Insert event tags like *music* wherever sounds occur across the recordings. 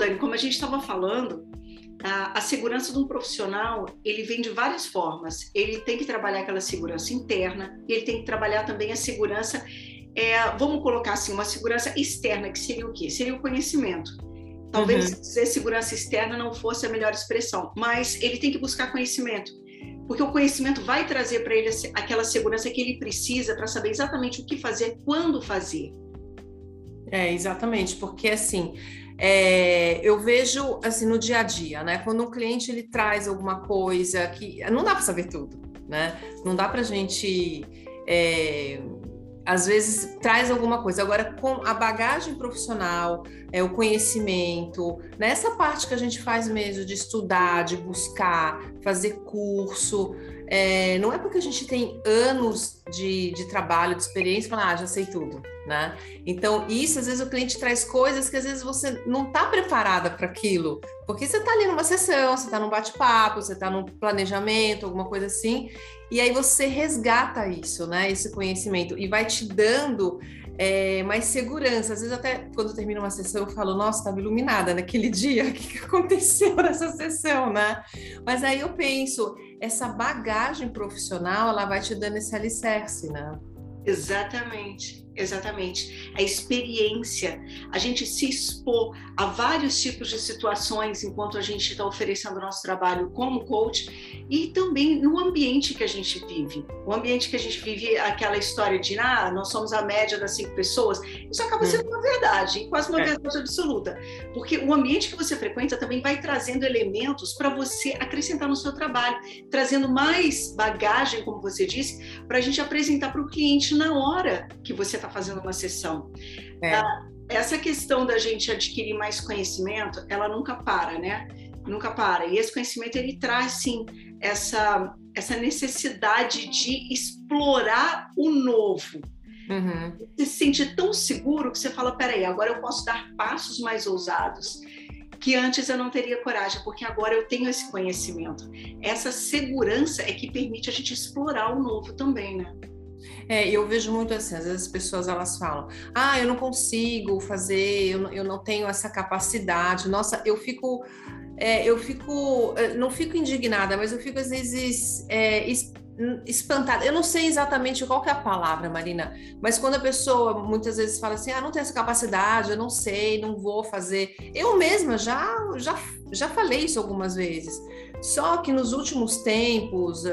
Dani, como a gente estava falando, a, a, segurança de um profissional ele vem de várias formas. Ele tem que trabalhar aquela segurança interna, e ele tem que trabalhar também a segurança, é, vamos colocar assim, uma segurança externa, que seria o quê? Seria o conhecimento. Talvez uhum. dizer segurança externa não fosse a melhor expressão, mas ele tem que buscar conhecimento, porque o conhecimento vai trazer para ele aquela segurança que ele precisa para saber exatamente o que fazer, quando fazer. É, exatamente, porque assim, é, eu vejo assim no dia a dia, né? Quando um cliente ele traz alguma coisa que não dá para saber tudo, né? Não dá para a gente é, às vezes traz alguma coisa. Agora, com a bagagem profissional, é, o conhecimento, nessa parte que a gente faz mesmo de estudar, de buscar, fazer curso, é, não é porque a gente tem anos de, de trabalho, de experiência, falar, ah, já sei tudo, né? Então, isso, às vezes, o cliente traz coisas que às vezes você não está preparada para aquilo, porque você está ali numa sessão, você está num bate-papo, você está num planejamento, alguma coisa assim, e aí você resgata isso, né? Esse conhecimento, e vai te dando é, mais segurança. Às vezes, até quando termina uma sessão, eu falo, nossa, estava iluminada naquele *laughs* dia, o que, que aconteceu nessa sessão, né? Mas aí eu penso, essa bagagem profissional, ela vai te dando esse alicerce, né? Exatamente, exatamente. A experiência, a gente se expor a vários tipos de situações enquanto a gente está oferecendo o nosso trabalho como coach e também no ambiente que a gente vive. O ambiente que a gente vive, aquela história de, ah, nós somos a média das cinco pessoas, isso acaba sendo uma verdade, quase uma é. verdade absoluta. Porque o ambiente que você frequenta também vai trazendo elementos para você acrescentar no seu trabalho, trazendo mais bagagem, como você disse, para a gente apresentar para o cliente na hora que você está fazendo uma sessão. É. Ah, essa questão da gente adquirir mais conhecimento, ela nunca para, né? Nunca para. E esse conhecimento ele traz sim essa essa necessidade de explorar o novo. Uhum. Você se sente tão seguro que você fala: peraí, agora eu posso dar passos mais ousados que antes eu não teria coragem, porque agora eu tenho esse conhecimento. Essa segurança é que permite a gente explorar o novo também, né? É, eu vejo muito assim, às vezes as pessoas elas falam, ah, eu não consigo fazer, eu não, eu não tenho essa capacidade. Nossa, eu fico, é, eu fico, eh, não fico indignada, mas eu fico às vezes é, espantada. Eu não sei exatamente qual é a palavra, Marina, mas quando a pessoa muitas vezes fala assim, ah, não tenho essa capacidade, eu não sei, não vou fazer. Eu mesma já, já, já falei isso algumas vezes. Só que nos últimos tempos,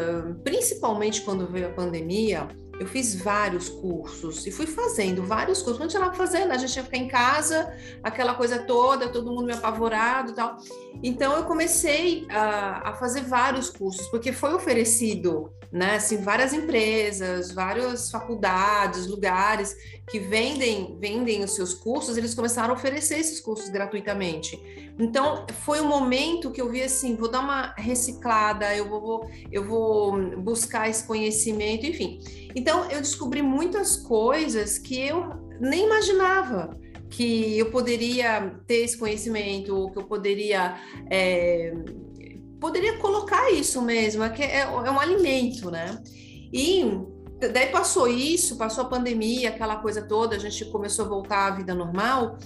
principalmente quando veio a pandemia, eu fiz vários cursos e fui fazendo vários cursos. Quando tinha lá fazendo, a gente ia ficar em casa, aquela coisa toda, todo mundo me apavorado e tal. Então eu comecei a, a fazer vários cursos, porque foi oferecido, né? Assim, várias empresas, várias faculdades, lugares que vendem, vendem os seus cursos, eles começaram a oferecer esses cursos gratuitamente. Então foi um momento que eu vi assim, vou dar uma reciclada, eu vou, eu vou buscar esse conhecimento, enfim. Então, eu descobri muitas coisas que eu nem imaginava que eu poderia ter esse conhecimento, que eu poderia é, poderia colocar isso mesmo, é, que é, é um alimento, né? E daí passou isso, passou a pandemia, aquela coisa toda, a gente começou a voltar à vida normal.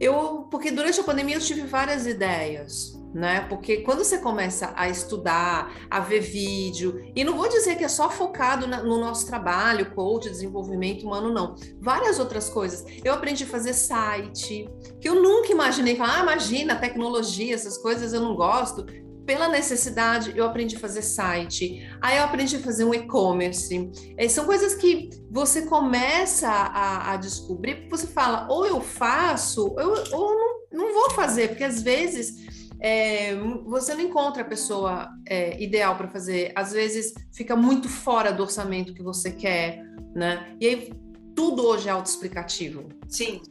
Eu, porque durante a pandemia eu tive várias ideias, né? Porque quando você começa a estudar, a ver vídeo, e não vou dizer que é só focado na, no nosso trabalho, coach, desenvolvimento humano, não. Várias outras coisas. Eu aprendi a fazer site, que eu nunca imaginei falar, ah, imagina, tecnologia, essas coisas eu não gosto. Pela necessidade, eu aprendi a fazer site, aí eu aprendi a fazer um e-commerce. É, são coisas que você começa a, a descobrir, você fala, ou eu faço, ou, ou não, não vou fazer, porque às vezes é, você não encontra a pessoa é, ideal para fazer. Às vezes fica muito fora do orçamento que você quer, né? E aí tudo hoje é autoexplicativo. Sim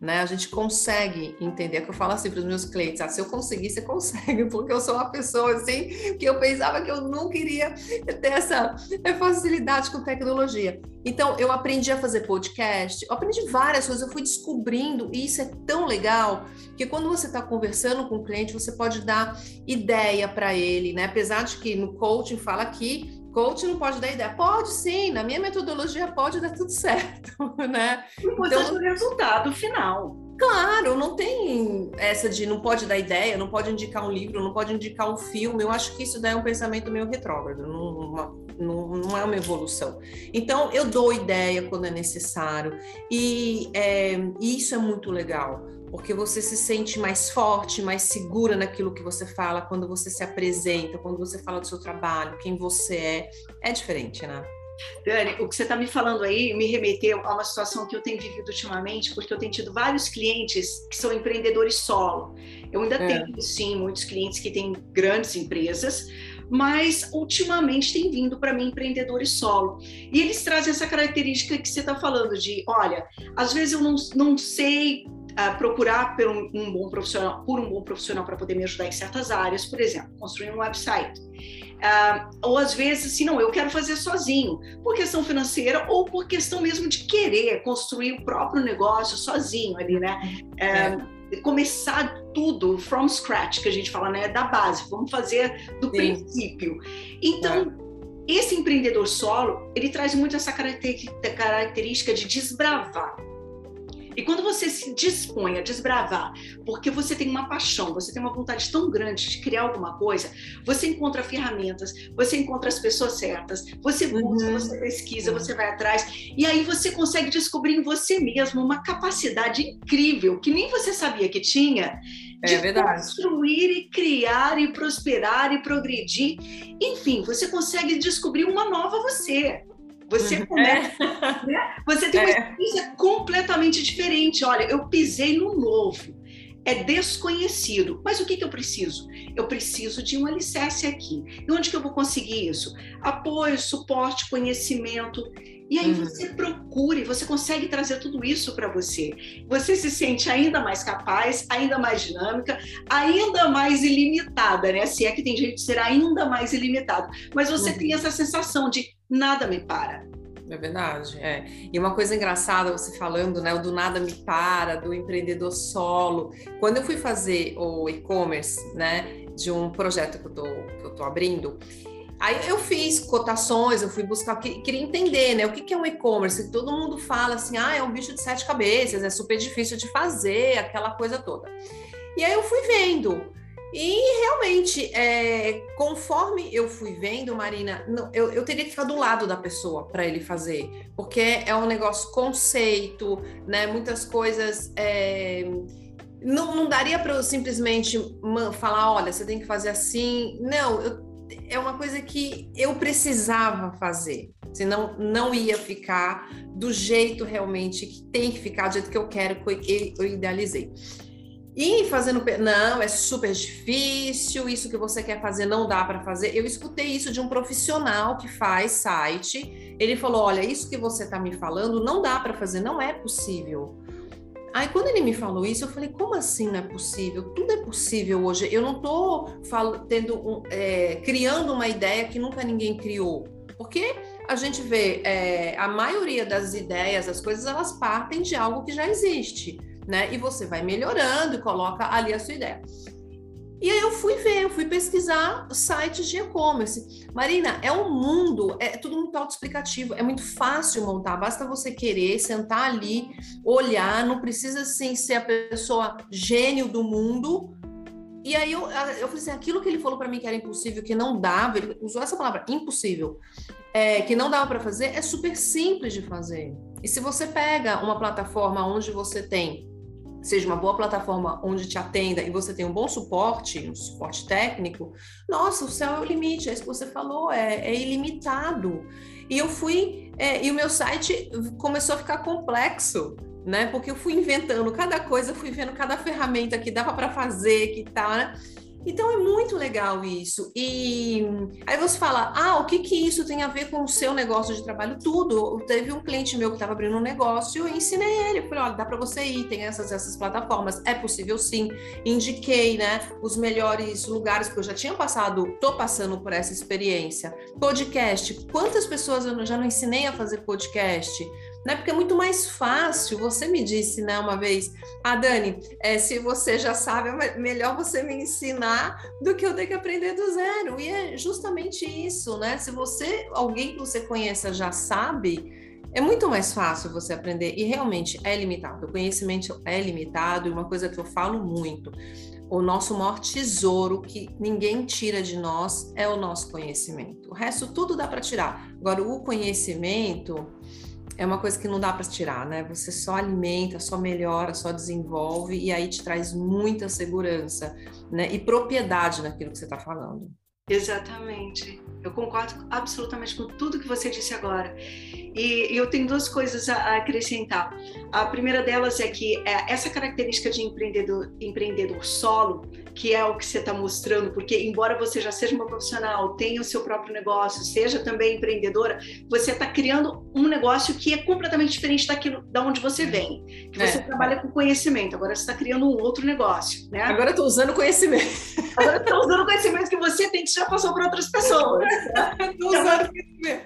né? A gente consegue entender, é que eu falo assim para os meus clientes, ah, se eu conseguir, você *laughs* consegue, porque eu sou uma pessoa assim, que eu pensava que eu não queria ter essa facilidade com tecnologia. Então, eu aprendi a fazer podcast, eu aprendi várias coisas, eu fui descobrindo, e isso é tão legal, que quando você está conversando com o cliente, você pode dar ideia para ele, né? Apesar de que no coaching fala que Coach não pode dar ideia. Pode sim, na minha metodologia pode dar tudo certo, *laughs* né? Depois então, o resultado final. Claro, não tem essa de não pode dar ideia, não pode indicar um livro, não pode indicar um filme. Eu acho que isso daí é um pensamento meio retrógrado, não, não, não é uma evolução. Então, eu dou ideia quando é necessário, e é, isso é muito legal, porque você se sente mais forte, mais segura naquilo que você fala, quando você se apresenta, quando você fala do seu trabalho, quem você é. É diferente, né? Dani, o que você está me falando aí me remeteu a uma situação que eu tenho vivido ultimamente, porque eu tenho tido vários clientes que são empreendedores solo. Eu ainda é. tenho, sim, muitos clientes que têm grandes empresas, mas ultimamente tem vindo para mim empreendedores solo. E eles trazem essa característica que você está falando de, olha, às vezes eu não, não sei uh, procurar por um, um, bom profissional, por um bom profissional para poder me ajudar em certas áreas, por exemplo, construir um website. Uh, ou às vezes, se não, eu quero fazer sozinho, por questão financeira ou por questão mesmo de querer construir o próprio negócio sozinho ali, né? Uh, começar tudo from scratch, que a gente fala, né? Da base, vamos fazer do Sim. princípio. Então, é. esse empreendedor solo, ele traz muito essa característica de desbravar e quando você se dispõe a desbravar, porque você tem uma paixão, você tem uma vontade tão grande de criar alguma coisa, você encontra ferramentas, você encontra as pessoas certas, você busca, uhum. você pesquisa, uhum. você vai atrás, e aí você consegue descobrir em você mesmo uma capacidade incrível que nem você sabia que tinha é de verdade. construir e criar e prosperar e progredir. Enfim, você consegue descobrir uma nova você. Você uhum. começa, é. *laughs* né? Você tem uma é. experiência completamente diferente. Olha, eu pisei no novo. É desconhecido. Mas o que, que eu preciso? Eu preciso de um alicerce aqui. E onde que eu vou conseguir isso? Apoio, suporte, conhecimento. E aí uhum. você procura e você consegue trazer tudo isso para você. Você se sente ainda mais capaz, ainda mais dinâmica, ainda mais ilimitada, né? Se é que tem jeito de ser ainda mais ilimitado. Mas você uhum. tem essa sensação de nada me para. É verdade, é. E uma coisa engraçada, você falando, né, o do nada me para, do empreendedor solo. Quando eu fui fazer o e-commerce, né, de um projeto que eu tô, que eu tô abrindo, Aí eu fiz cotações, eu fui buscar, queria entender, né? O que é um e-commerce? Todo mundo fala assim, ah, é um bicho de sete cabeças, é super difícil de fazer, aquela coisa toda. E aí eu fui vendo. E realmente, é, conforme eu fui vendo, Marina, não, eu, eu, teria que ficar do lado da pessoa para ele fazer, porque é um negócio conceito, né? Muitas coisas. É, não, não daria para eu simplesmente falar, olha, você tem que fazer assim. Não, eu, é uma coisa que eu precisava fazer, senão não ia ficar do jeito realmente que tem que ficar, do jeito que eu quero, que eu idealizei. E fazendo, não, é super difícil, isso que você quer fazer não dá para fazer. Eu escutei isso de um profissional que faz site. Ele falou: Olha, isso que você está me falando não dá para fazer, não é possível. Aí quando ele me falou isso, eu falei: Como assim não é possível? Tudo é possível hoje. Eu não estou tendo um, é, criando uma ideia que nunca ninguém criou. Porque a gente vê é, a maioria das ideias, as coisas, elas partem de algo que já existe né? E você vai melhorando e coloca ali a sua ideia. E aí eu fui ver, eu fui pesquisar sites de e-commerce. Marina, é um mundo, é tudo muito autoexplicativo, é muito fácil montar, basta você querer sentar ali, olhar, não precisa assim ser a pessoa gênio do mundo. E aí eu, eu falei assim, aquilo que ele falou para mim que era impossível, que não dava, ele usou essa palavra, impossível, é, que não dava para fazer, é super simples de fazer. E se você pega uma plataforma onde você tem seja uma boa plataforma onde te atenda e você tem um bom suporte, um suporte técnico, nossa, o céu é o limite, é isso que você falou, é, é ilimitado. E eu fui, é, e o meu site começou a ficar complexo, né? Porque eu fui inventando cada coisa, fui vendo cada ferramenta que dava para fazer, que tal, né? Então é muito legal isso. E aí você fala, ah, o que que isso tem a ver com o seu negócio de trabalho? Tudo. Teve um cliente meu que estava abrindo um negócio, eu ensinei ele, falei, olha, dá para você ir, tem essas essas plataformas. É possível sim. Indiquei, né, os melhores lugares porque eu já tinha passado, tô passando por essa experiência. Podcast, quantas pessoas eu já não ensinei a fazer podcast? Né? Porque é muito mais fácil. Você me disse, né, uma vez, ah, Dani, é, se você já sabe, é melhor você me ensinar do que eu ter que aprender do zero. E é justamente isso, né? Se você, alguém que você conheça já sabe, É muito mais fácil você aprender e realmente é limitado. O conhecimento é limitado e uma coisa que eu falo muito, o nosso maior tesouro que ninguém tira de nós é o nosso conhecimento. O resto tudo dá para tirar. Agora o conhecimento é uma coisa que não dá para tirar, né? Você só alimenta, só melhora, só desenvolve e aí te traz muita segurança, né? E propriedade naquilo que você está falando. Exatamente. Eu concordo absolutamente com tudo que você disse agora. E, eu tenho duas coisas a, acrescentar. A primeira delas é que é, essa característica de empreendedor, empreendedor solo, que é o que você está mostrando, porque embora você já seja uma profissional, tenha o seu próprio negócio, seja também empreendedora, você está criando um negócio que é completamente diferente daquilo da onde você vem. Que você é. trabalha com conhecimento, agora você está criando um outro negócio, né? Agora eu estou usando conhecimento. Agora eu estou usando conhecimento você tem que já passou para outras pessoas. *laughs*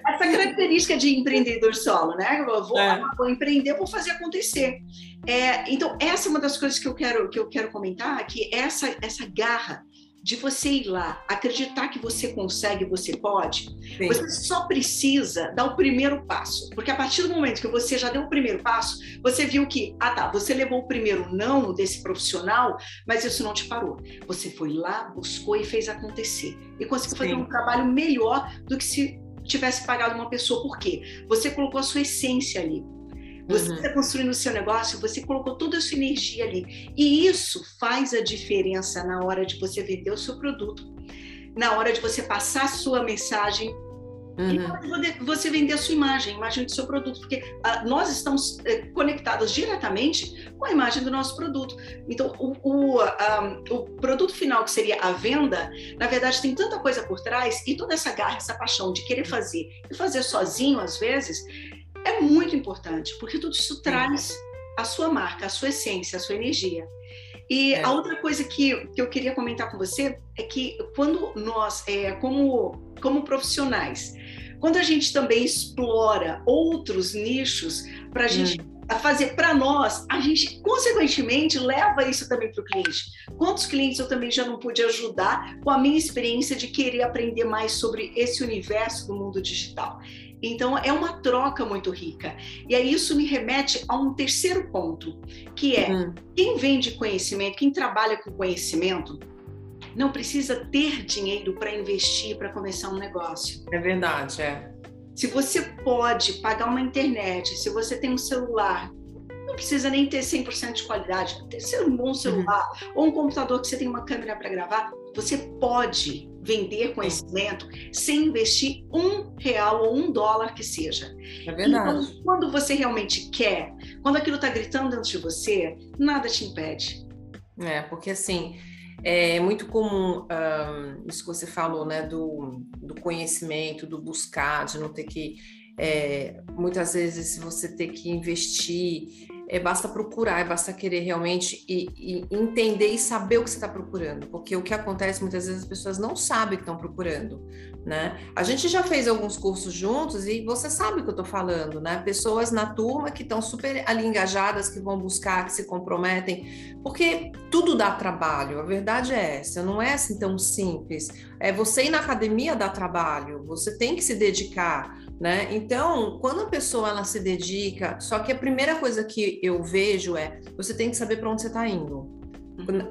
Essa característica de empreendedor solo, né? Eu vou, é. vou empreender, vou fazer acontecer. É, então, essa é uma das coisas que eu quero, que eu quero comentar, que essa, essa garra de você ir lá, acreditar que você consegue, você pode, Sim. você só precisa dar o primeiro passo. Porque a partir do momento que você já deu o primeiro passo, você viu que, ah tá, você levou o primeiro não desse profissional, mas isso não te parou. Você foi lá, buscou e fez acontecer. E conseguiu fazer um trabalho melhor do que se tivesse pagado uma pessoa. Por quê? Você colocou a sua essência ali. Você está uhum. construindo o seu negócio, você colocou toda a sua energia ali. E isso faz a diferença na hora de você vender o seu produto, na hora de você passar a sua mensagem Uhum. E você vender a sua imagem, a imagem do seu produto, porque ah, nós estamos eh, conectados diretamente com a imagem do nosso produto. Então, o, o, ah, o produto final, que seria a venda, na verdade, tem tanta coisa por trás e toda essa garra, essa paixão de querer fazer e fazer sozinho, às vezes, é muito importante, porque tudo isso traz a sua marca, a sua essência, a sua energia. E é. a outra coisa que, que eu queria comentar com você é que quando nós, é, como, como profissionais, quando a gente também explora outros nichos para a gente hum. Fazer para nós, a gente consequentemente leva isso também para o cliente. Quantos clientes eu também já não pude ajudar com a minha experiência de querer aprender mais sobre esse universo do mundo digital? Então, é uma troca muito rica. E aí, isso me remete a um terceiro ponto, que é uhum. quem vende conhecimento, quem trabalha com conhecimento, não precisa ter dinheiro para investir para começar um negócio. É verdade, é. Se você pode pagar uma internet, se você tem um celular, não precisa nem ter 100% de qualidade, ter ser um bom celular uhum. ou um computador que você tem uma câmera para gravar, você pode vender conhecimento sem investir um real ou um dólar que seja. É verdade. Então, quando você realmente quer, quando aquilo está gritando dentro de você, nada te impede. É, porque assim, é muito comum um, isso que você falou, né, do, do conhecimento, do buscar, de não ter que. É, muitas vezes você ter que investir é, basta procurar, é basta querer realmente e, e, entender e saber o que você está procurando, porque o que acontece muitas vezes as pessoas não sabem o que estão procurando, né? A gente já fez alguns cursos juntos e você sabe o que eu estou falando, né? Pessoas na turma que estão super ali engajadas, que vão buscar, que se comprometem, porque tudo dá trabalho, a verdade é essa, não é assim tão simples. É você ir na academia dá trabalho, você tem que se dedicar, né? Então, quando a pessoa ela se dedica, só que a primeira coisa que eu vejo é você tem que saber para onde você está indo,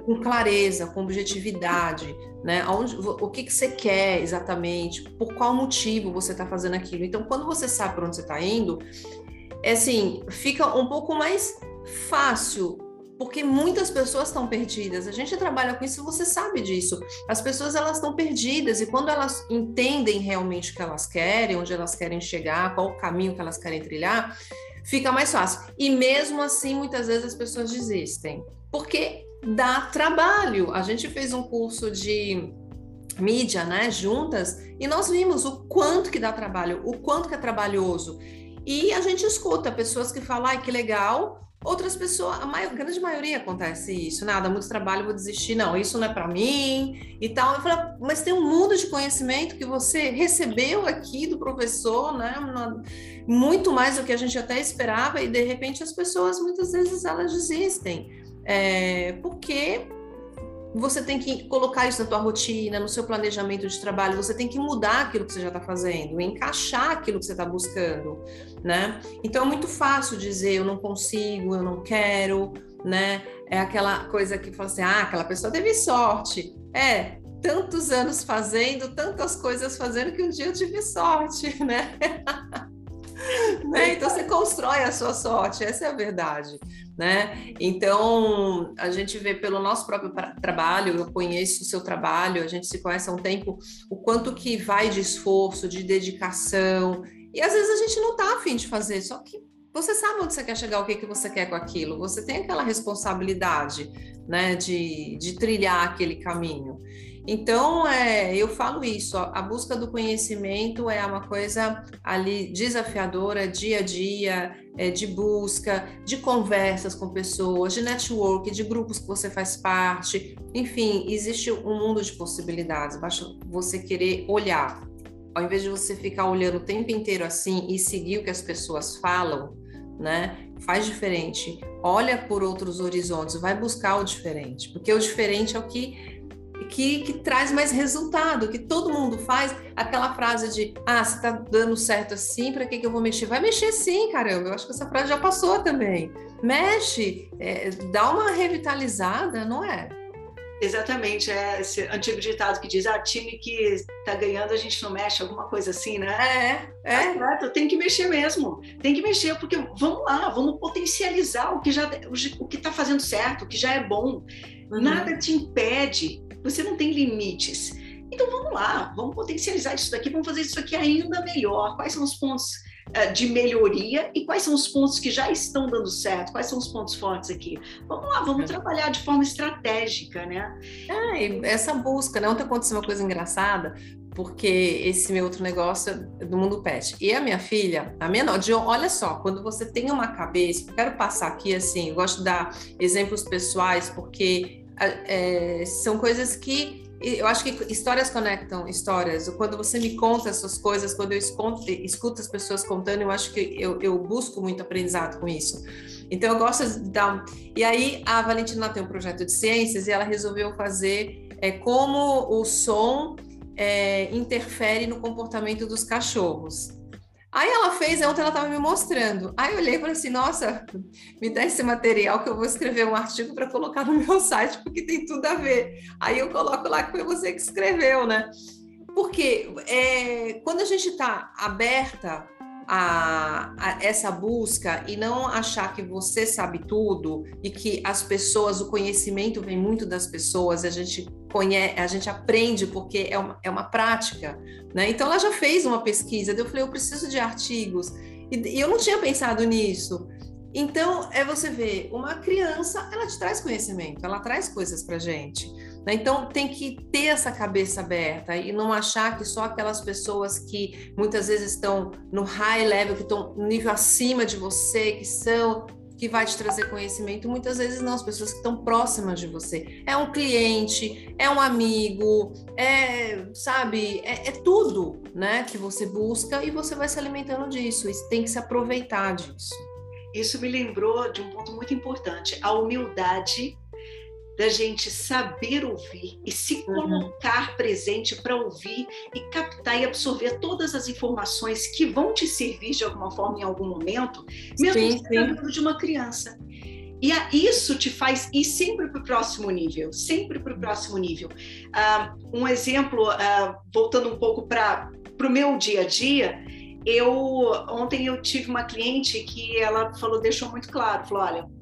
com clareza, com objetividade, né? Aonde, o que, que você quer exatamente, por qual motivo você está fazendo aquilo. Então, quando você sabe para onde você está indo, é assim, fica um pouco mais fácil porque muitas pessoas estão perdidas. A gente trabalha com isso, você sabe disso. As pessoas elas estão perdidas e quando elas entendem realmente o que elas querem, onde elas querem chegar, qual o caminho que elas querem trilhar, fica mais fácil. E mesmo assim, muitas vezes as pessoas desistem, porque dá trabalho. A gente fez um curso de mídia, né, juntas, e nós vimos o quanto que dá trabalho, o quanto que é trabalhoso. E a gente escuta pessoas que falam, ai, que legal, Outras pessoas, a, maior, a grande maioria acontece isso, nada, muito trabalho, vou desistir, não, isso não é para mim e tal. Eu falo, mas tem um mundo de conhecimento que você recebeu aqui do professor, né? Muito mais do que a gente até esperava, e de repente as pessoas muitas vezes elas desistem. É, porque você tem que colocar isso na tua rotina, no seu planejamento de trabalho, você tem que mudar aquilo que você já está fazendo, encaixar aquilo que você está buscando, né? Então é muito fácil dizer eu não consigo, eu não quero, né? É aquela coisa que fala assim, ah, aquela pessoa teve sorte. É, tantos anos fazendo, tantas coisas fazendo que um dia eu tive sorte, *laughs* né? *laughs* né? Então você constrói a sua sorte, essa é a verdade, né? Então a gente vê pelo nosso próprio trabalho, eu conheço o seu trabalho, a gente se conhece há um tempo, o quanto que vai de esforço, de dedicação, e às vezes a gente não tá afim de fazer, só que você sabe onde você quer chegar, o que, que você quer com aquilo, você tem aquela responsabilidade, né, de, de trilhar aquele caminho. Então, é, eu falo isso, a busca do conhecimento é uma coisa ali desafiadora, dia a dia, é, de busca, de conversas com pessoas, de network, de grupos que você faz parte. Enfim, existe um mundo de possibilidades, basta você querer olhar. Ao invés de você ficar olhando o tempo inteiro assim e seguir o que as pessoas falam, né? Faz diferente. Olha por outros horizontes, vai buscar o diferente, porque o diferente é o que que, que traz mais resultado, que todo mundo faz aquela frase de ah, se tá dando certo assim, para que, que eu vou mexer? Vai mexer sim, caramba. Eu acho que essa frase já passou também. Mexe, é, dá uma revitalizada, não é? Exatamente, é esse antigo ditado que diz: ah, time que tá ganhando a gente não mexe, alguma coisa assim, né? É, é. Tá tem que mexer mesmo, tem que mexer, porque vamos lá, vamos potencializar o que já o que está fazendo certo, o que já é bom. Uhum. Nada te impede você não tem limites. Então vamos lá, vamos potencializar isso daqui, vamos fazer isso aqui ainda melhor. Quais são os pontos de melhoria e quais são os pontos que já estão dando certo? Quais são os pontos fortes aqui? Vamos lá, vamos é. trabalhar de forma estratégica, né? É, essa busca, né? Ontem aconteceu uma coisa engraçada, porque esse meu outro negócio é do mundo pet. E a minha filha, a menor, de, olha só, quando você tem uma cabeça, quero passar aqui assim, eu gosto de dar exemplos pessoais, porque é, são coisas que eu acho que histórias conectam histórias. Quando você me conta essas coisas, quando eu escuto, escuto as pessoas contando, eu acho que eu, eu, busco muito aprendizado com isso. Então eu gosto de dar. E aí a Valentina tem um projeto de ciências e ela resolveu fazer é, como o som é, interfere no comportamento dos cachorros. Aí ela fez, ontem ela estava me mostrando. Aí eu olhei e falei assim: nossa, me dá esse material que eu vou escrever um artigo para colocar no meu site, porque tem tudo a ver. Aí eu coloco lá que foi você que escreveu, né? Porque é, quando a gente está aberta a, a, essa busca e não achar que você sabe tudo e que as pessoas, o conhecimento vem muito das pessoas, a gente conhece, a gente aprende porque é uma, é uma prática, né? Então ela já fez uma pesquisa, eu falei, eu preciso de artigos, e, e eu não tinha pensado nisso. Então, é você ver, uma criança, ela te traz conhecimento, ela traz coisas para gente. Né? Então, tem que ter essa cabeça aberta e não achar que só aquelas pessoas que muitas vezes estão no high level, que estão no nível acima de você, que são que vai te trazer conhecimento, muitas vezes não, as pessoas que estão próximas de você. É um cliente, é um amigo, é, sabe, é, é, tudo, né, que você busca e você vai se alimentando disso, e tem que se aproveitar disso. Isso me lembrou de um ponto muito importante, a humildade da gente saber ouvir e se uhum. colocar uhum. presente para ouvir e captar e absorver todas as informações que vão te servir de alguma forma em algum momento, mesmo sim, se de uma criança. E a, isso te faz ir sempre para o próximo nível, sempre para o próximo nível. Uh, um exemplo, uh, voltando um pouco para o meu dia a dia, eu ontem eu tive uma cliente que ela falou, deixou muito claro, falou, olha,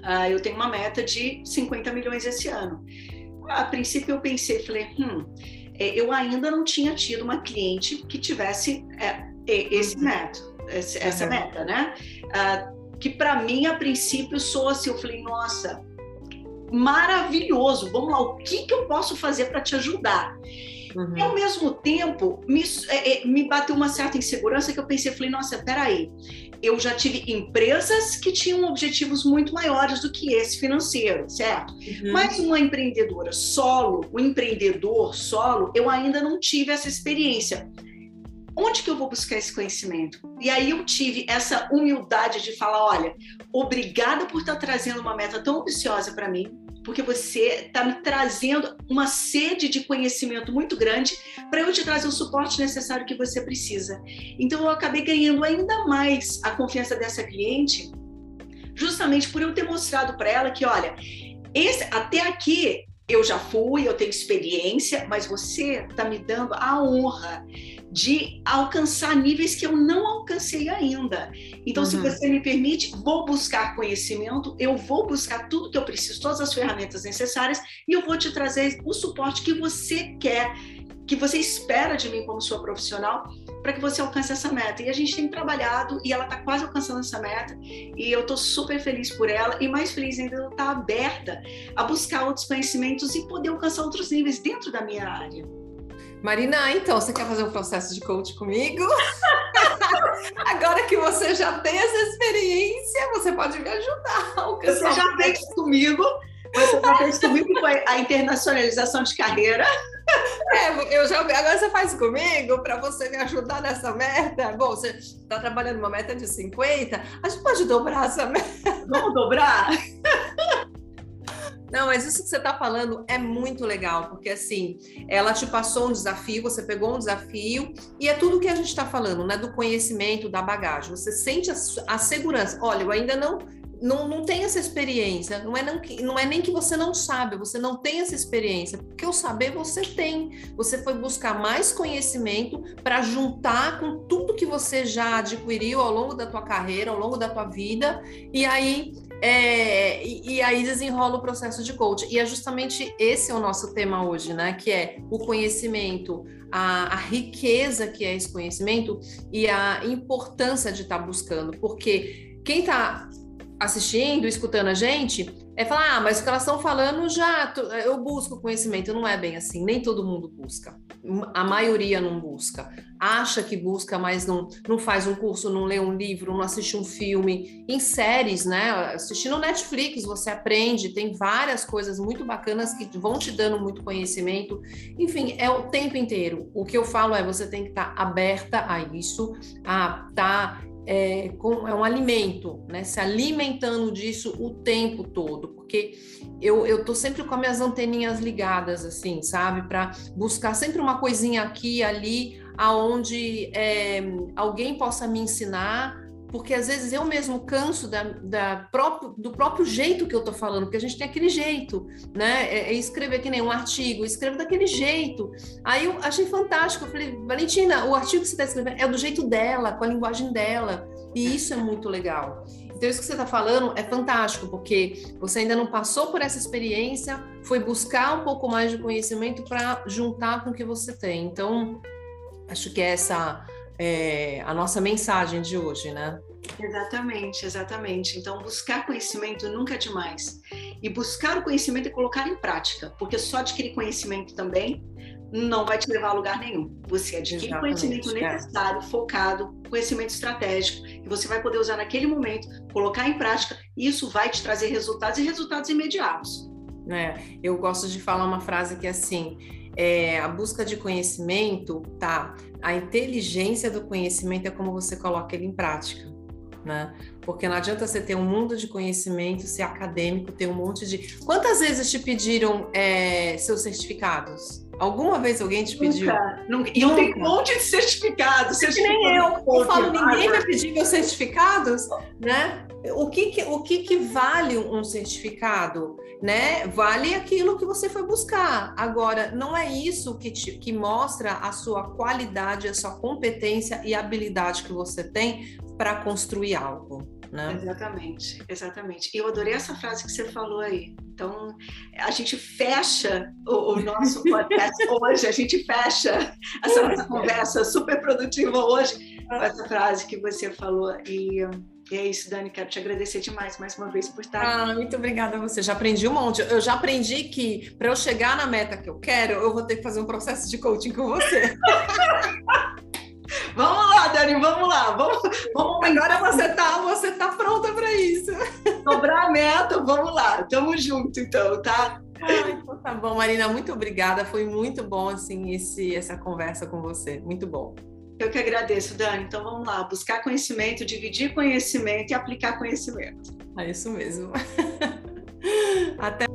Uh, eu tenho uma meta de 50 milhões esse ano. A princípio eu pensei, falei, hum, é, eu ainda não tinha tido uma cliente que tivesse é, esse uhum. método, essa uhum. meta, né? Uh, que para mim, a princípio, soa assim, eu falei, nossa, maravilhoso, vamos lá, o que, que eu posso fazer para te ajudar? Uhum. E ao mesmo tempo, me, é, me bateu uma certa insegurança que eu pensei, falei, nossa, peraí, eu já tive empresas que tinham objetivos muito maiores do que esse financeiro, certo? Uhum. Mas uma empreendedora solo, o um empreendedor solo, eu ainda não tive essa experiência. onde que eu vou buscar esse conhecimento? E aí eu tive essa humildade de falar, olha, obrigada por estar trazendo uma meta tão ambiciosa para mim, porque você está me trazendo uma sede de conhecimento muito grande para eu te trazer o suporte necessário que você precisa. Então eu acabei ganhando ainda mais a confiança dessa cliente, justamente por eu ter mostrado para ela que, olha, esse, até aqui eu já fui, eu tenho experiência, mas você está me dando a honra de alcançar níveis que eu não alcancei ainda. Então, uhum. se você me permite, vou buscar conhecimento, eu vou buscar tudo que eu preciso, todas as ferramentas necessárias, e eu vou te trazer o suporte que você quer, que você espera de mim como sua profissional, para que você alcance essa meta. E a gente tem trabalhado e ela está quase alcançando essa meta. E eu estou super feliz por ela e mais feliz ainda ela estar tá aberta a buscar outros conhecimentos e poder alcançar outros níveis dentro da minha área. Marina, então, você quer fazer um processo de coach comigo? *laughs* Agora que você já tem essa experiência, você pode me ajudar. Você já fez comigo, você já fez comigo com a internacionalização de carreira. É, eu já, agora você faz comigo para você me ajudar nessa meta. Bom, você está trabalhando uma meta de 50, a gente pode dobrar essa meta. Vamos dobrar? Não, mas isso que você está falando é muito legal, porque assim, ela te passou um desafio, você pegou um desafio, e é tudo que a gente está falando, né? Do conhecimento, da bagagem. Você sente a, a segurança. Olha, eu ainda não não, não tem essa experiência, não é, não, não é nem que você não sabe, você não tem essa experiência, porque o saber você tem. Você foi buscar mais conhecimento para juntar com tudo que você já adquiriu ao longo da tua carreira, ao longo da tua vida, e aí é, e, e, aí desenrola o processo de coach. E é justamente esse o nosso tema hoje, né? Que é o conhecimento, a, a riqueza que é esse conhecimento e a importância de estar tá buscando. Porque quem está assistindo, escutando a gente, é falar, ah, mas o que elas estão falando já, eu busco conhecimento. Não é bem assim, nem todo mundo busca. A maioria não busca. Acha que busca, mas não, não faz um curso, não lê um livro, não assiste um filme. Em séries, né? Assistindo Netflix, você aprende, tem várias coisas muito bacanas que vão te dando muito conhecimento. Enfim, é o tempo inteiro. O que eu falo é, você tem que estar tá aberta a isso, a estar tá é, com, é um alimento, né? Se alimentando disso o tempo todo, porque eu, eu tô sempre com as minhas anteninhas ligadas, assim, sabe? Para buscar sempre uma coisinha aqui ali, aonde é, alguém possa me ensinar porque às vezes eu mesmo canso da, da próprio, do próprio jeito que eu estou falando, porque a gente tem aquele jeito, né? É, é escrever que nem um artigo, escrevo daquele jeito. Aí eu achei fantástico, eu falei, Valentina, o artigo que você está escrevendo é do jeito dela, com a linguagem dela, e isso é muito legal. Então, isso que você está falando é fantástico, porque você ainda não passou por essa experiência, foi buscar um pouco mais de conhecimento para juntar com o que você tem. Então, acho que é essa é, a nossa mensagem de hoje, né? Exatamente, exatamente. Então, buscar conhecimento nunca é demais. E buscar o conhecimento e colocar em prática, porque só adquirir conhecimento também não vai te levar a lugar nenhum. Você adquire Exatamente, conhecimento é. necessário, é. focado, conhecimento estratégico, que você vai poder usar naquele momento, colocar em prática, e isso vai te trazer resultados e resultados imediatos. É, eu gosto de falar uma frase que é assim: é, a busca de conhecimento, tá? A inteligência do conhecimento é como você coloca ele em prática, né? Porque não adianta você ter um mundo de conhecimento, ser acadêmico, ter um monte de. Quantas vezes te pediram é, seus certificados? Alguma vez alguém te pediu? Nunca, nunca. E eu tenho um monte de certificados. certificados nem eu. Eu falo, ninguém vai pedir meus certificados, né? O que, que o que, que vale um certificado? Né? Vale aquilo que você foi buscar. Agora, não é isso que, te, que mostra a sua qualidade, a sua competência e habilidade que você tem para construir algo. Né? Exatamente, exatamente. Eu adorei essa frase que você falou aí. Então, a gente fecha o, o nosso *laughs* podcast hoje, a gente fecha essa nossa conversa super produtiva hoje com essa frase que você falou. E, e é isso, Dani, quero te agradecer demais mais uma vez por estar ah, Muito obrigada a você, já aprendi um monte. Eu já aprendi que para eu chegar na meta que eu quero, eu vou ter que fazer um processo de coaching com você. *laughs* Vamos lá, Dani, vamos lá. Vamos, vamos Agora você tá, você tá pronta para isso. *laughs* Dobrar a meta, vamos lá. Tamo junto, então, tá? Ai, então tá bom, Marina, muito obrigada. Foi muito bom assim esse essa conversa com você. Muito bom. Eu que agradeço, Dani. Então vamos lá, buscar conhecimento, dividir conhecimento e aplicar conhecimento. É isso mesmo. *laughs* Até.